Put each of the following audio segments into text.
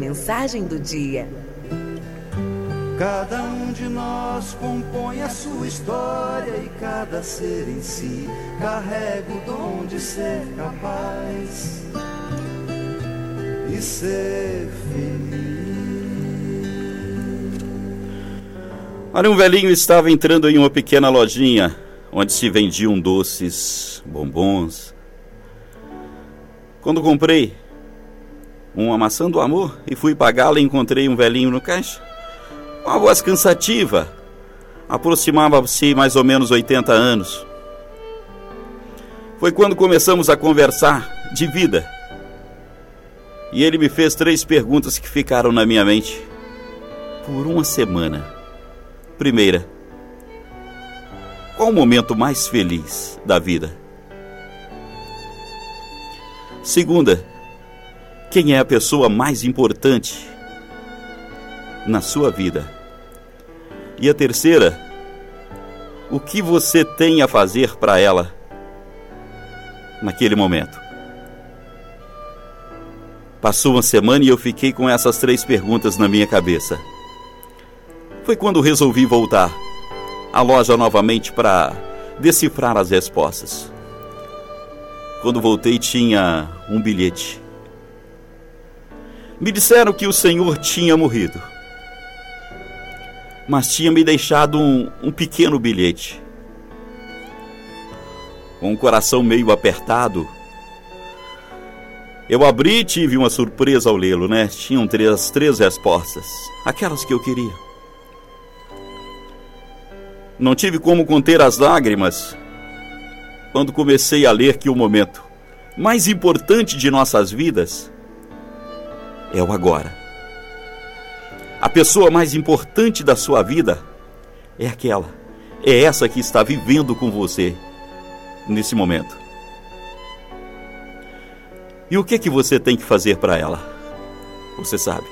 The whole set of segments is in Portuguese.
Mensagem do dia. Cada um de nós compõe a sua história e cada ser em si carrega o dom de ser capaz e ser feliz. Olha, um velhinho estava entrando em uma pequena lojinha onde se vendiam doces, bombons. Quando comprei uma maçã do amor e fui pagá-la, encontrei um velhinho no caixa. Uma voz cansativa, aproximava-se mais ou menos 80 anos. Foi quando começamos a conversar de vida. E ele me fez três perguntas que ficaram na minha mente por uma semana. Primeira, qual o momento mais feliz da vida? Segunda, quem é a pessoa mais importante na sua vida? E a terceira, o que você tem a fazer para ela naquele momento? Passou uma semana e eu fiquei com essas três perguntas na minha cabeça. Foi quando resolvi voltar à loja novamente para decifrar as respostas. Quando voltei, tinha um bilhete me disseram que o Senhor tinha morrido, mas tinha me deixado um, um pequeno bilhete. Com o coração meio apertado, eu abri e tive uma surpresa ao lê-lo, né? Tinham três, três respostas, aquelas que eu queria. Não tive como conter as lágrimas quando comecei a ler que o momento mais importante de nossas vidas é o agora. A pessoa mais importante da sua vida é aquela, é essa que está vivendo com você nesse momento. E o que que você tem que fazer para ela? Você sabe.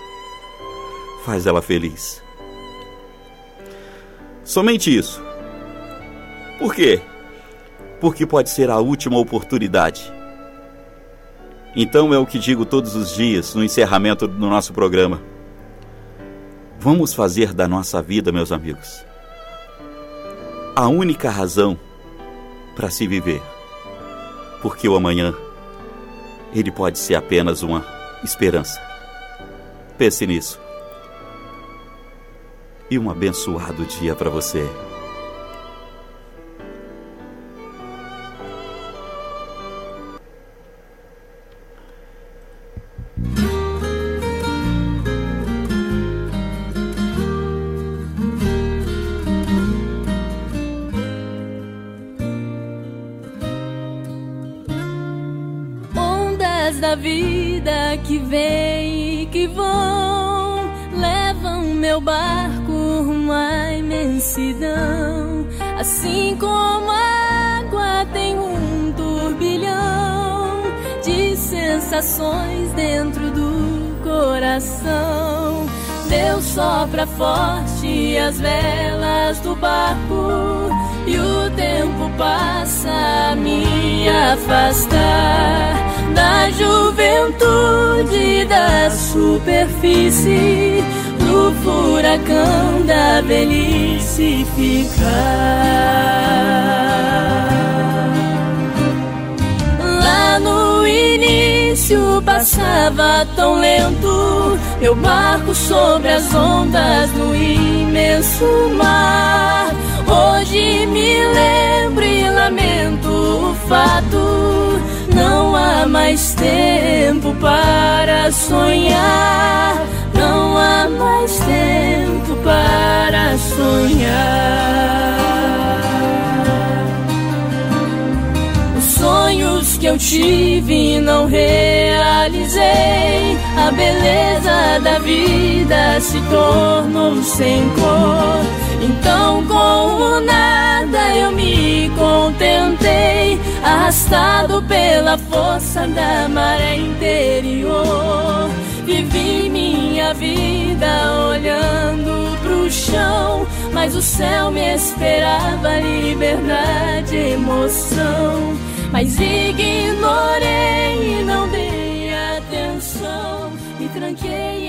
Faz ela feliz. Somente isso. Por quê? Porque pode ser a última oportunidade então é o que digo todos os dias no encerramento do nosso programa. Vamos fazer da nossa vida, meus amigos, a única razão para se viver. Porque o amanhã, ele pode ser apenas uma esperança. Pense nisso. E um abençoado dia para você. Da vida que vem e que vão levam meu barco rumo à imensidão. Assim como a água tem um turbilhão de sensações dentro do coração. Deus sopra forte as velas do barco e o tempo passa a me afastar da juventude da superfície no furacão da velhice ficar. Lá no início passava tão lento meu barco sobre as ondas no imenso mar. Hoje me lembro fato não há mais tempo para sonhar. Não há mais tempo para sonhar. Os sonhos que eu tive não realizei. A beleza da vida se tornou sem cor. Arrastado pela força da maré interior. Vivi minha vida olhando pro chão, mas o céu me esperava liberdade, emoção. Mas ignorei e não dei atenção. me tranquei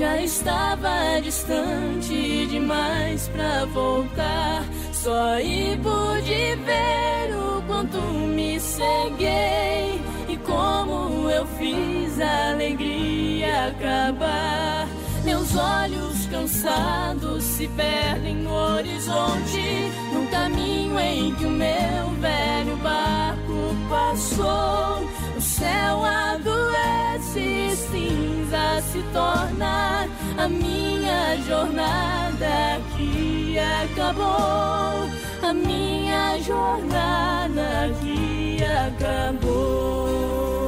já estava distante demais pra voltar. Só e pude ver o quanto me ceguei e como eu fiz a alegria acabar. Meus olhos cansados se perdem no horizonte, num caminho em que o meu velho barco passou. A minha jornada que acabou. A minha jornada que acabou.